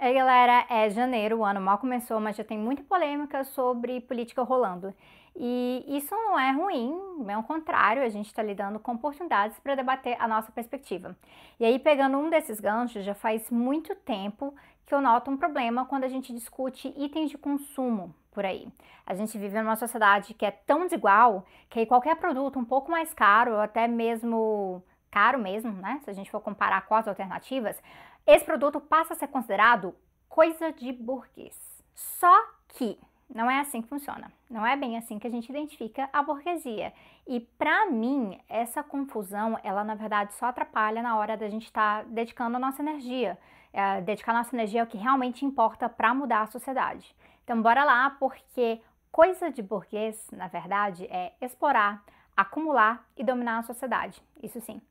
Ei galera, é janeiro, o ano mal começou, mas já tem muita polêmica sobre política rolando. E isso não é ruim, é o contrário, a gente está lidando com oportunidades para debater a nossa perspectiva. E aí, pegando um desses ganchos, já faz muito tempo que eu noto um problema quando a gente discute itens de consumo por aí. A gente vive numa sociedade que é tão desigual que qualquer produto um pouco mais caro, ou até mesmo caro mesmo, né? Se a gente for comparar com as alternativas, esse produto passa a ser considerado coisa de burguês. Só que não é assim que funciona. Não é bem assim que a gente identifica a burguesia. E para mim, essa confusão, ela na verdade só atrapalha na hora da gente estar tá dedicando a nossa energia. É, dedicar a nossa energia ao que realmente importa para mudar a sociedade. Então, bora lá, porque coisa de burguês, na verdade, é explorar, acumular e dominar a sociedade. Isso sim.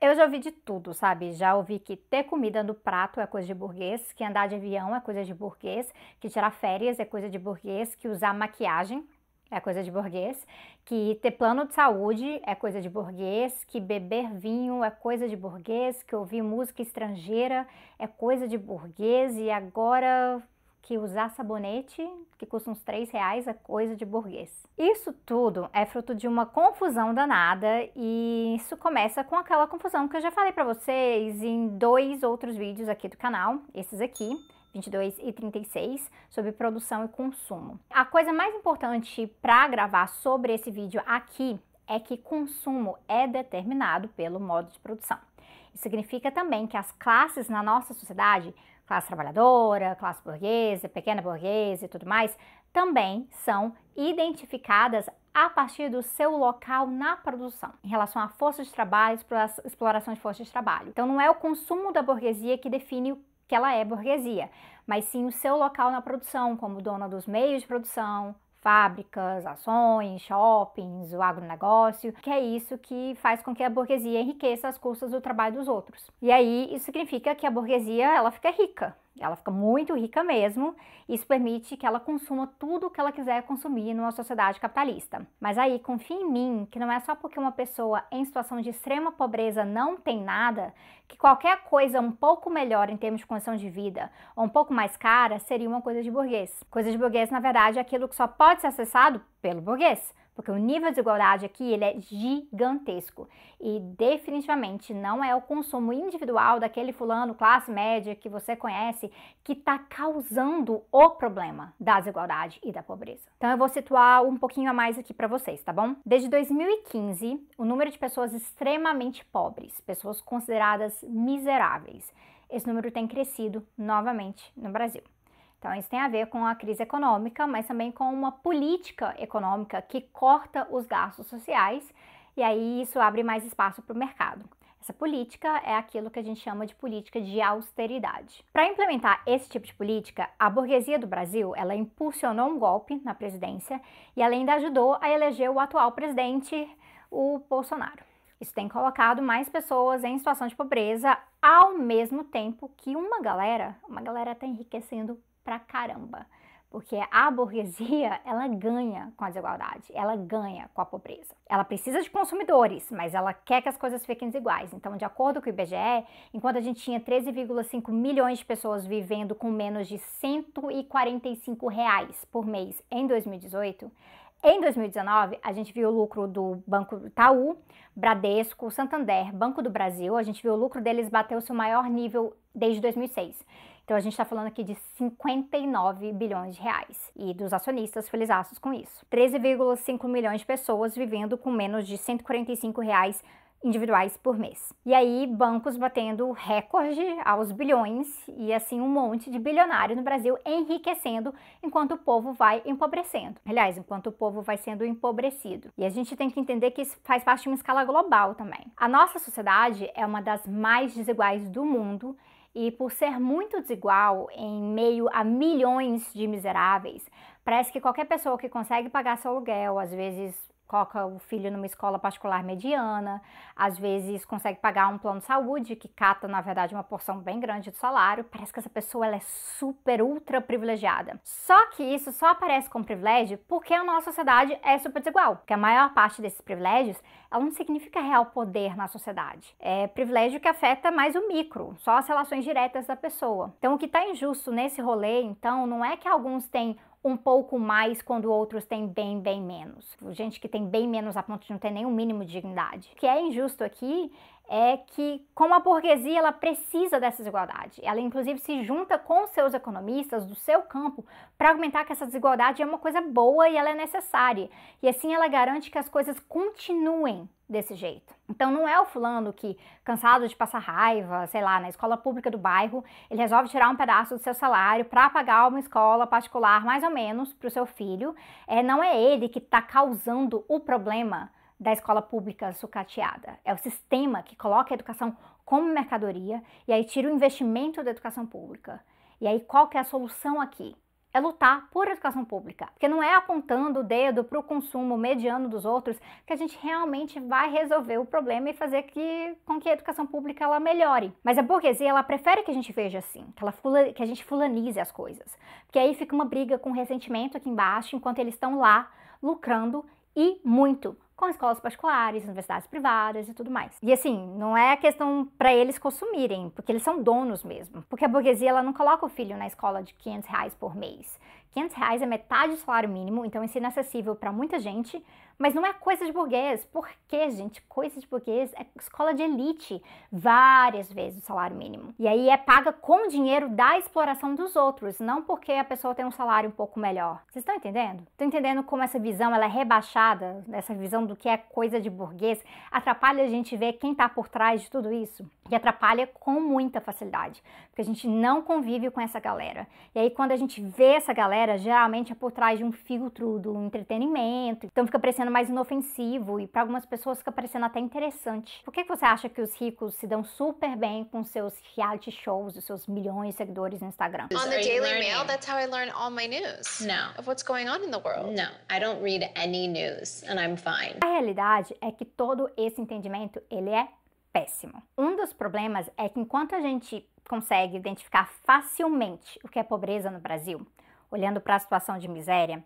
Eu já ouvi de tudo, sabe? Já ouvi que ter comida no prato é coisa de burguês, que andar de avião é coisa de burguês, que tirar férias é coisa de burguês, que usar maquiagem é coisa de burguês, que ter plano de saúde é coisa de burguês, que beber vinho é coisa de burguês, que ouvir música estrangeira é coisa de burguês e agora que usar sabonete, que custa uns 3 reais, é coisa de burguês. Isso tudo é fruto de uma confusão danada e isso começa com aquela confusão que eu já falei para vocês em dois outros vídeos aqui do canal, esses aqui, 22 e 36, sobre produção e consumo. A coisa mais importante para gravar sobre esse vídeo aqui é que consumo é determinado pelo modo de produção. Isso significa também que as classes na nossa sociedade classe trabalhadora, classe burguesa, pequena burguesa e tudo mais, também são identificadas a partir do seu local na produção, em relação à força de trabalho, exploração de força de trabalho. Então não é o consumo da burguesia que define que ela é burguesia, mas sim o seu local na produção, como dona dos meios de produção, fábricas, ações, shoppings, o agronegócio, que é isso que faz com que a burguesia enriqueça as custas do trabalho dos outros. E aí isso significa que a burguesia ela fica rica, ela fica muito rica mesmo, isso permite que ela consuma tudo o que ela quiser consumir numa sociedade capitalista. Mas aí, confia em mim, que não é só porque uma pessoa em situação de extrema pobreza não tem nada, que qualquer coisa um pouco melhor em termos de condição de vida, ou um pouco mais cara, seria uma coisa de burguês. Coisa de burguês, na verdade, é aquilo que só pode ser acessado pelo burguês porque o nível de desigualdade aqui ele é gigantesco e definitivamente não é o consumo individual daquele fulano classe média que você conhece que está causando o problema da desigualdade e da pobreza. Então eu vou situar um pouquinho a mais aqui para vocês, tá bom? Desde 2015, o número de pessoas extremamente pobres, pessoas consideradas miseráveis, esse número tem crescido novamente no Brasil. Então, isso tem a ver com a crise econômica, mas também com uma política econômica que corta os gastos sociais e aí isso abre mais espaço para o mercado. Essa política é aquilo que a gente chama de política de austeridade. Para implementar esse tipo de política, a burguesia do Brasil ela impulsionou um golpe na presidência e ela ainda ajudou a eleger o atual presidente, o Bolsonaro. Isso tem colocado mais pessoas em situação de pobreza, ao mesmo tempo que uma galera, uma galera está enriquecendo pra caramba. Porque a burguesia, ela ganha com a desigualdade, ela ganha com a pobreza. Ela precisa de consumidores, mas ela quer que as coisas fiquem desiguais. Então, de acordo com o IBGE, enquanto a gente tinha 13,5 milhões de pessoas vivendo com menos de 145 reais por mês em 2018, em 2019, a gente viu o lucro do Banco Itaú, Bradesco, Santander, Banco do Brasil, a gente viu o lucro deles bater o seu maior nível desde 2006. Então a gente está falando aqui de 59 bilhões de reais e dos acionistas felizaços com isso. 13,5 milhões de pessoas vivendo com menos de 145 reais individuais por mês. E aí, bancos batendo recorde aos bilhões e assim um monte de bilionário no Brasil enriquecendo enquanto o povo vai empobrecendo. Aliás, enquanto o povo vai sendo empobrecido. E a gente tem que entender que isso faz parte de uma escala global também. A nossa sociedade é uma das mais desiguais do mundo e por ser muito desigual em meio a milhões de miseráveis, parece que qualquer pessoa que consegue pagar seu aluguel, às vezes coloca o filho numa escola particular mediana, às vezes consegue pagar um plano de saúde que cata, na verdade, uma porção bem grande do salário. Parece que essa pessoa ela é super, ultra privilegiada. Só que isso só aparece como privilégio porque a nossa sociedade é super desigual. Que a maior parte desses privilégios ela não significa real poder na sociedade. É privilégio que afeta mais o micro, só as relações diretas da pessoa. Então, o que está injusto nesse rolê, então, não é que alguns têm um pouco mais quando outros têm bem, bem menos. Gente que tem bem menos a ponto de não ter nenhum mínimo de dignidade. O que é injusto aqui é que, como a burguesia, ela precisa dessa desigualdade. Ela, inclusive, se junta com seus economistas do seu campo para argumentar que essa desigualdade é uma coisa boa e ela é necessária. E assim ela garante que as coisas continuem desse jeito. Então não é o fulano que, cansado de passar raiva, sei lá, na escola pública do bairro, ele resolve tirar um pedaço do seu salário para pagar uma escola particular mais ou menos para o seu filho. É, não é ele que está causando o problema da escola pública sucateada. É o sistema que coloca a educação como mercadoria e aí tira o investimento da educação pública. E aí qual que é a solução aqui? É lutar por educação pública, porque não é apontando o dedo para o consumo mediano dos outros que a gente realmente vai resolver o problema e fazer que, com que a educação pública ela melhore. Mas a burguesia ela prefere que a gente veja assim, que, ela fula, que a gente fulanize as coisas, porque aí fica uma briga com ressentimento aqui embaixo enquanto eles estão lá lucrando e muito com escolas particulares, universidades privadas e tudo mais. E assim, não é questão para eles consumirem, porque eles são donos mesmo. Porque a burguesia ela não coloca o filho na escola de 500 reais por mês. 500 reais é metade do salário mínimo, então isso é inacessível para muita gente, mas não é coisa de burguês. Por quê, gente? Coisa de burguês é escola de elite, várias vezes o salário mínimo. E aí é paga com dinheiro da exploração dos outros, não porque a pessoa tem um salário um pouco melhor. Vocês estão entendendo? Estão entendendo como essa visão ela é rebaixada, essa visão do que é coisa de burguês, atrapalha a gente ver quem está por trás de tudo isso? E atrapalha com muita facilidade, porque a gente não convive com essa galera. E aí quando a gente vê essa galera, galera geralmente é por trás de um filtro do entretenimento, então fica parecendo mais inofensivo e para algumas pessoas fica parecendo até interessante. Por que você acha que os ricos se dão super bem com seus reality shows, os seus milhões de seguidores no Instagram? On the Daily Mail, that's how I learn all my news. No. Of what's going on in the world. No, I don't read any news and I'm fine. A realidade é que todo esse entendimento, ele é péssimo. Um dos problemas é que enquanto a gente consegue identificar facilmente o que é pobreza no Brasil, olhando para a situação de miséria,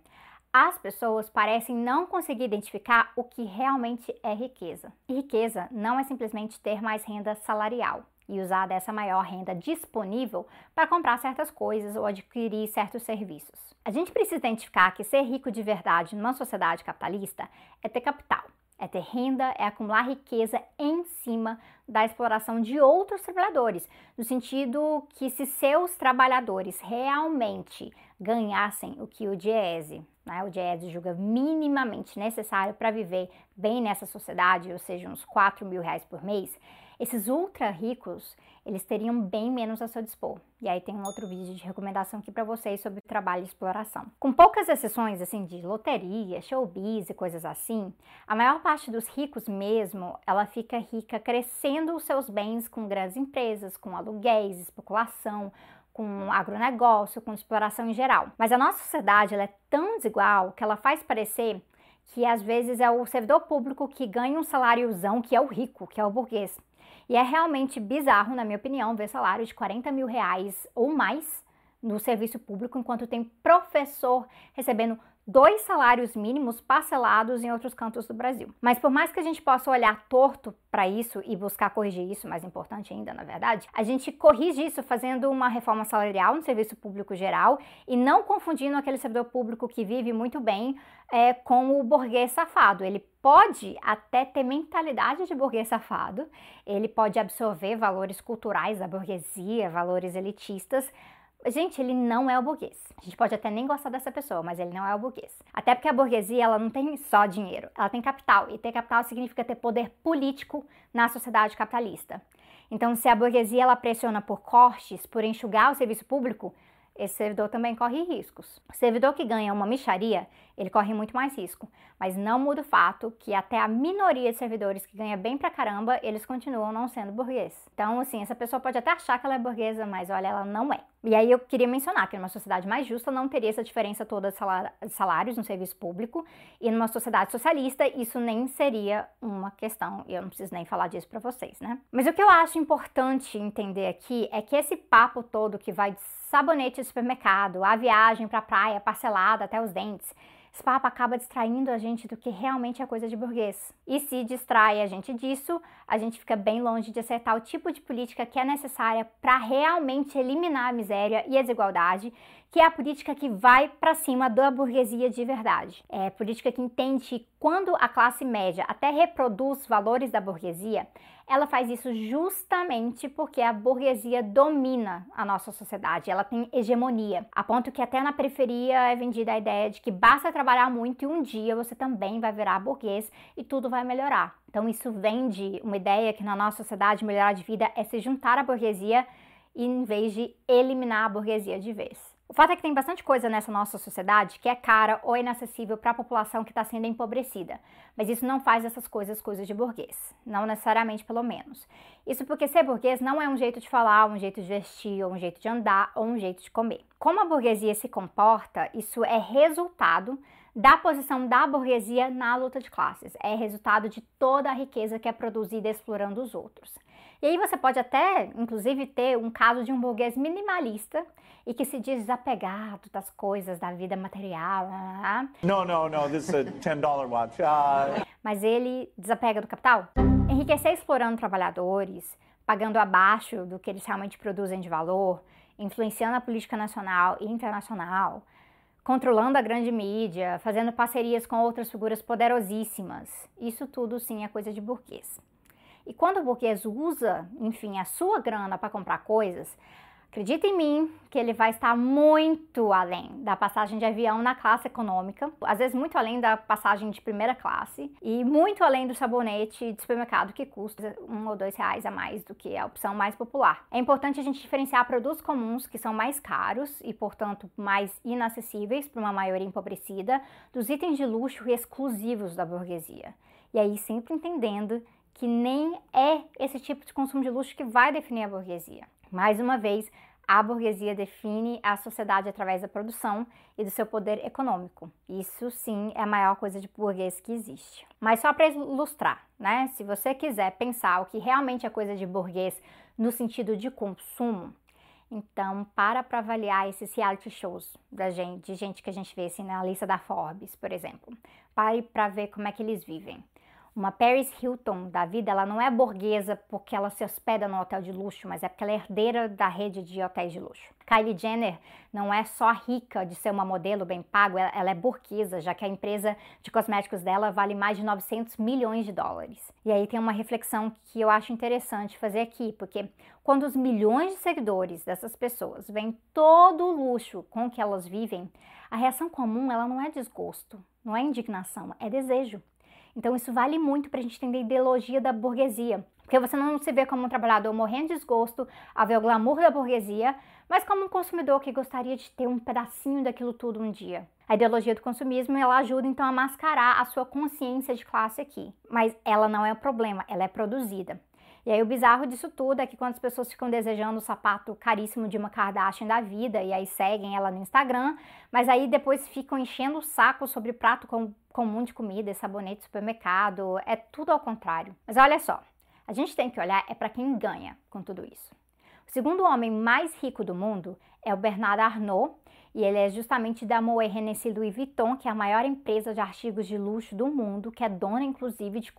as pessoas parecem não conseguir identificar o que realmente é riqueza. E riqueza não é simplesmente ter mais renda salarial e usar dessa maior renda disponível para comprar certas coisas ou adquirir certos serviços. A gente precisa identificar que ser rico de verdade numa sociedade capitalista é ter capital, é ter renda, é acumular riqueza em cima da exploração de outros trabalhadores, no sentido que se seus trabalhadores realmente ganhassem o que o Diese, né, o Diese julga minimamente necessário para viver bem nessa sociedade, ou seja, uns 4 mil reais por mês, esses ultra ricos, eles teriam bem menos a seu dispor. E aí tem um outro vídeo de recomendação aqui para vocês sobre trabalho e exploração. Com poucas exceções, assim, de loteria, showbiz e coisas assim, a maior parte dos ricos mesmo, ela fica rica crescendo os seus bens com grandes empresas, com aluguéis, especulação, com agronegócio, com exploração em geral. Mas a nossa sociedade é tão desigual que ela faz parecer que às vezes é o servidor público que ganha um saláriozão, que é o rico, que é o burguês. E é realmente bizarro, na minha opinião, ver salário de 40 mil reais ou mais no serviço público, enquanto tem professor recebendo dois salários mínimos parcelados em outros cantos do Brasil. Mas por mais que a gente possa olhar torto para isso e buscar corrigir isso, mais importante ainda, na verdade, a gente corrige isso fazendo uma reforma salarial no serviço público geral e não confundindo aquele servidor público que vive muito bem é, com o burguês safado. Ele pode até ter mentalidade de burguês safado, ele pode absorver valores culturais da burguesia, valores elitistas, Gente, ele não é o burguês. A gente pode até nem gostar dessa pessoa, mas ele não é o burguês. Até porque a burguesia, ela não tem só dinheiro, ela tem capital. E ter capital significa ter poder político na sociedade capitalista. Então, se a burguesia ela pressiona por cortes, por enxugar o serviço público, esse servidor também corre riscos. O servidor que ganha uma micharia, ele corre muito mais risco, mas não muda o fato que até a minoria de servidores que ganha bem pra caramba, eles continuam não sendo burguês. Então, assim, essa pessoa pode até achar que ela é burguesa, mas olha, ela não é. E aí eu queria mencionar que numa sociedade mais justa não teria essa diferença toda de salários no serviço público, e numa sociedade socialista isso nem seria uma questão, e eu não preciso nem falar disso para vocês, né? Mas o que eu acho importante entender aqui é que esse papo todo que vai de sabonete de supermercado, a viagem para a praia parcelada até os dentes, esse papo acaba distraindo a gente do que realmente é coisa de burguês. E se distrai a gente disso, a gente fica bem longe de acertar o tipo de política que é necessária para realmente eliminar a miséria e a desigualdade, que é a política que vai para cima da burguesia de verdade. É política que entende que quando a classe média até reproduz valores da burguesia, ela faz isso justamente porque a burguesia domina a nossa sociedade, ela tem hegemonia, a ponto que até na periferia é vendida a ideia de que basta trabalhar muito e um dia você também vai virar burguês e tudo vai melhorar. Então isso vende uma ideia que na nossa sociedade melhorar de vida é se juntar à burguesia em vez de eliminar a burguesia de vez. O fato é que tem bastante coisa nessa nossa sociedade que é cara ou inacessível para a população que está sendo empobrecida, mas isso não faz essas coisas coisas de burguês, não necessariamente pelo menos. Isso porque ser burguês não é um jeito de falar, um jeito de vestir, ou um jeito de andar, ou um jeito de comer. Como a burguesia se comporta, isso é resultado da posição da burguesia na luta de classes, é resultado de toda a riqueza que é produzida explorando os outros. E aí você pode até, inclusive, ter um caso de um burguês minimalista e que se diz desapegado das coisas da vida material. Não, não, não, this is a $10 watch. Uh... Mas ele desapega do capital? Enriquecer explorando trabalhadores, pagando abaixo do que eles realmente produzem de valor, influenciando a política nacional e internacional, controlando a grande mídia, fazendo parcerias com outras figuras poderosíssimas. Isso tudo sim é coisa de burguês. E quando o burguês usa, enfim, a sua grana para comprar coisas, Acredita em mim que ele vai estar muito além da passagem de avião na classe econômica, às vezes muito além da passagem de primeira classe e muito além do sabonete de supermercado que custa um ou dois reais a mais do que a opção mais popular. É importante a gente diferenciar produtos comuns que são mais caros e, portanto, mais inacessíveis para uma maioria empobrecida dos itens de luxo e exclusivos da burguesia. E aí sempre entendendo que nem é esse tipo de consumo de luxo que vai definir a burguesia. Mais uma vez, a burguesia define a sociedade através da produção e do seu poder econômico. Isso sim é a maior coisa de burguês que existe. Mas só para ilustrar, né? Se você quiser pensar o que realmente é coisa de burguês no sentido de consumo, então para para avaliar esses reality shows da gente, de gente que a gente vê assim na lista da Forbes, por exemplo. Pare para ver como é que eles vivem. Uma Paris Hilton da vida, ela não é burguesa porque ela se hospeda no hotel de luxo, mas é porque ela é herdeira da rede de hotéis de luxo. Kylie Jenner não é só rica de ser uma modelo bem pago, ela é burguesa, já que a empresa de cosméticos dela vale mais de 900 milhões de dólares. E aí tem uma reflexão que eu acho interessante fazer aqui, porque quando os milhões de seguidores dessas pessoas veem todo o luxo com que elas vivem, a reação comum ela não é desgosto, não é indignação, é desejo. Então isso vale muito para a gente entender a ideologia da burguesia. Porque você não se vê como um trabalhador morrendo de desgosto a ver o glamour da burguesia, mas como um consumidor que gostaria de ter um pedacinho daquilo tudo um dia. A ideologia do consumismo ela ajuda então a mascarar a sua consciência de classe aqui, mas ela não é o problema, ela é produzida. E aí o bizarro disso tudo é que quando as pessoas ficam desejando o sapato caríssimo de uma Kardashian da vida e aí seguem ela no Instagram, mas aí depois ficam enchendo o saco sobre prato com, comum de comida, sabonete supermercado, é tudo ao contrário. Mas olha só, a gente tem que olhar é para quem ganha com tudo isso. O segundo homem mais rico do mundo é o Bernard Arnault, e ele é justamente da Moet Hennessy Louis Vuitton, que é a maior empresa de artigos de luxo do mundo, que é dona inclusive de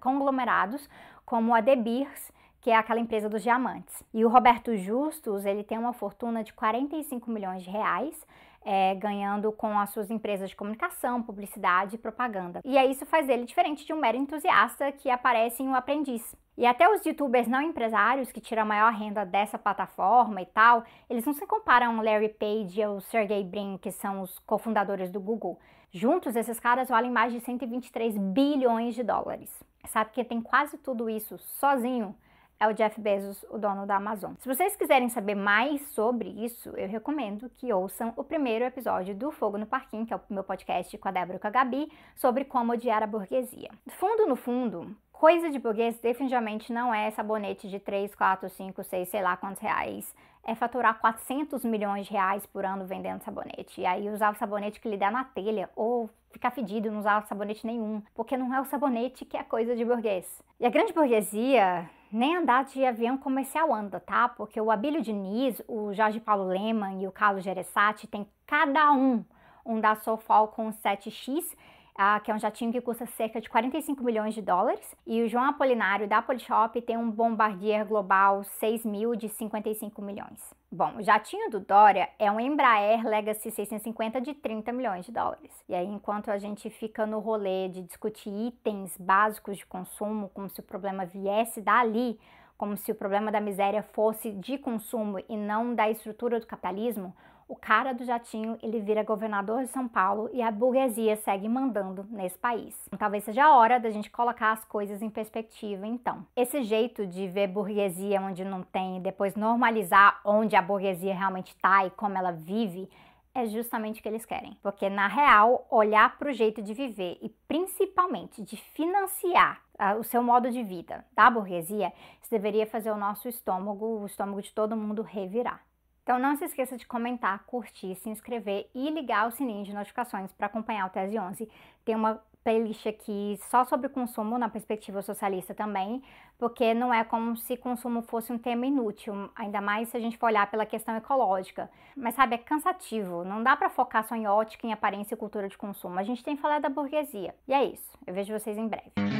conglomerados como a De Beers, que é aquela empresa dos diamantes. E o Roberto Justus, ele tem uma fortuna de 45 milhões de reais, é, ganhando com as suas empresas de comunicação, publicidade e propaganda. E aí isso faz dele diferente de um mero entusiasta que aparece em um aprendiz. E até os youtubers não empresários que tiram a maior renda dessa plataforma e tal, eles não se comparam ao Larry Page e ao Sergey Brin, que são os cofundadores do Google. Juntos, esses caras valem mais de 123 bilhões de dólares. Sabe que tem quase tudo isso sozinho? É o Jeff Bezos, o dono da Amazon. Se vocês quiserem saber mais sobre isso, eu recomendo que ouçam o primeiro episódio do Fogo no Parquinho, que é o meu podcast com a Débora e com a Gabi, sobre como odiar a burguesia. Fundo no fundo, Coisa de burguês definitivamente não é sabonete de 3, 4, 5, 6, sei lá quantos reais. É faturar 400 milhões de reais por ano vendendo sabonete. E aí usar o sabonete que lhe dá na telha, ou ficar fedido não usar sabonete nenhum. Porque não é o sabonete que é coisa de burguês. E a grande burguesia nem andar de avião comercial anda, tá? Porque o Abílio Diniz, o Jorge Paulo Leman e o Carlos Gereissati tem cada um um da Falcon 7X ah, que é um jatinho que custa cerca de 45 milhões de dólares. E o João Apolinário da Polishop tem um Bombardier Global 6000 de 55 milhões. Bom, o jatinho do Dória é um Embraer Legacy 650 de 30 milhões de dólares. E aí, enquanto a gente fica no rolê de discutir itens básicos de consumo, como se o problema viesse dali, como se o problema da miséria fosse de consumo e não da estrutura do capitalismo, o cara do jatinho ele vira governador de São Paulo e a burguesia segue mandando nesse país. Então, talvez seja a hora da gente colocar as coisas em perspectiva, então. Esse jeito de ver burguesia onde não tem e depois normalizar onde a burguesia realmente está e como ela vive é justamente o que eles querem. Porque, na real, olhar para o jeito de viver e principalmente de financiar uh, o seu modo de vida da burguesia, isso deveria fazer o nosso estômago, o estômago de todo mundo, revirar. Então não se esqueça de comentar, curtir, se inscrever e ligar o sininho de notificações para acompanhar o Tese 11. Tem uma playlist aqui só sobre consumo na perspectiva socialista também, porque não é como se consumo fosse um tema inútil, ainda mais se a gente for olhar pela questão ecológica. Mas sabe, é cansativo, não dá para focar só em ótica, em aparência e cultura de consumo. A gente tem que falar da burguesia. E é isso. Eu vejo vocês em breve.